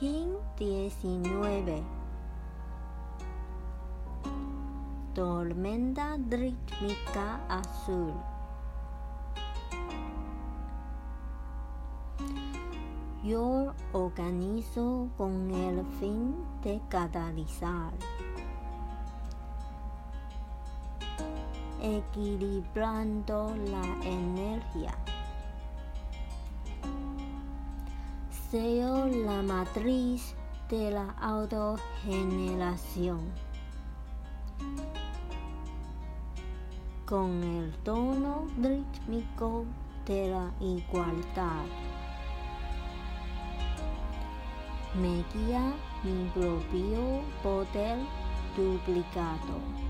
Página 19 Tormenta rítmica azul Yo organizo con el fin de catalizar, equilibrando la energía. Seo la matriz de la autogeneración con el tono rítmico de la igualdad. Me guía mi propio poder duplicado.